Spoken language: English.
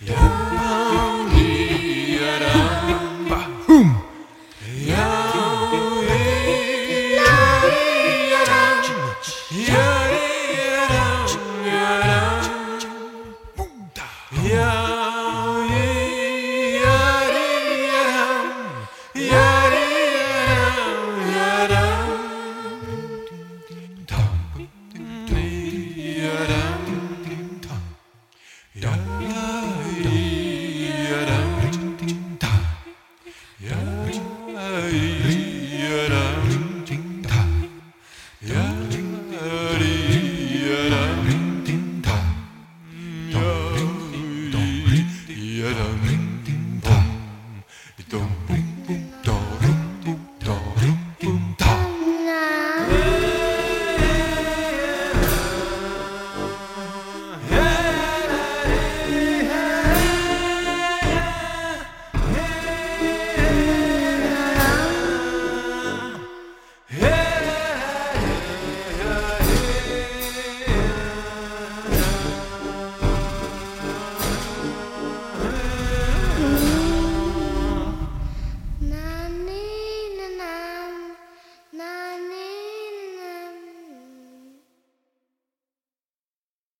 Yeah. 呀咿呀啦，铃叮当，呀咿呀啦，铃叮当，呀咿呀啦，铃叮当，呀咿呀啦，铃叮当，呀咿呀啦，铃叮当。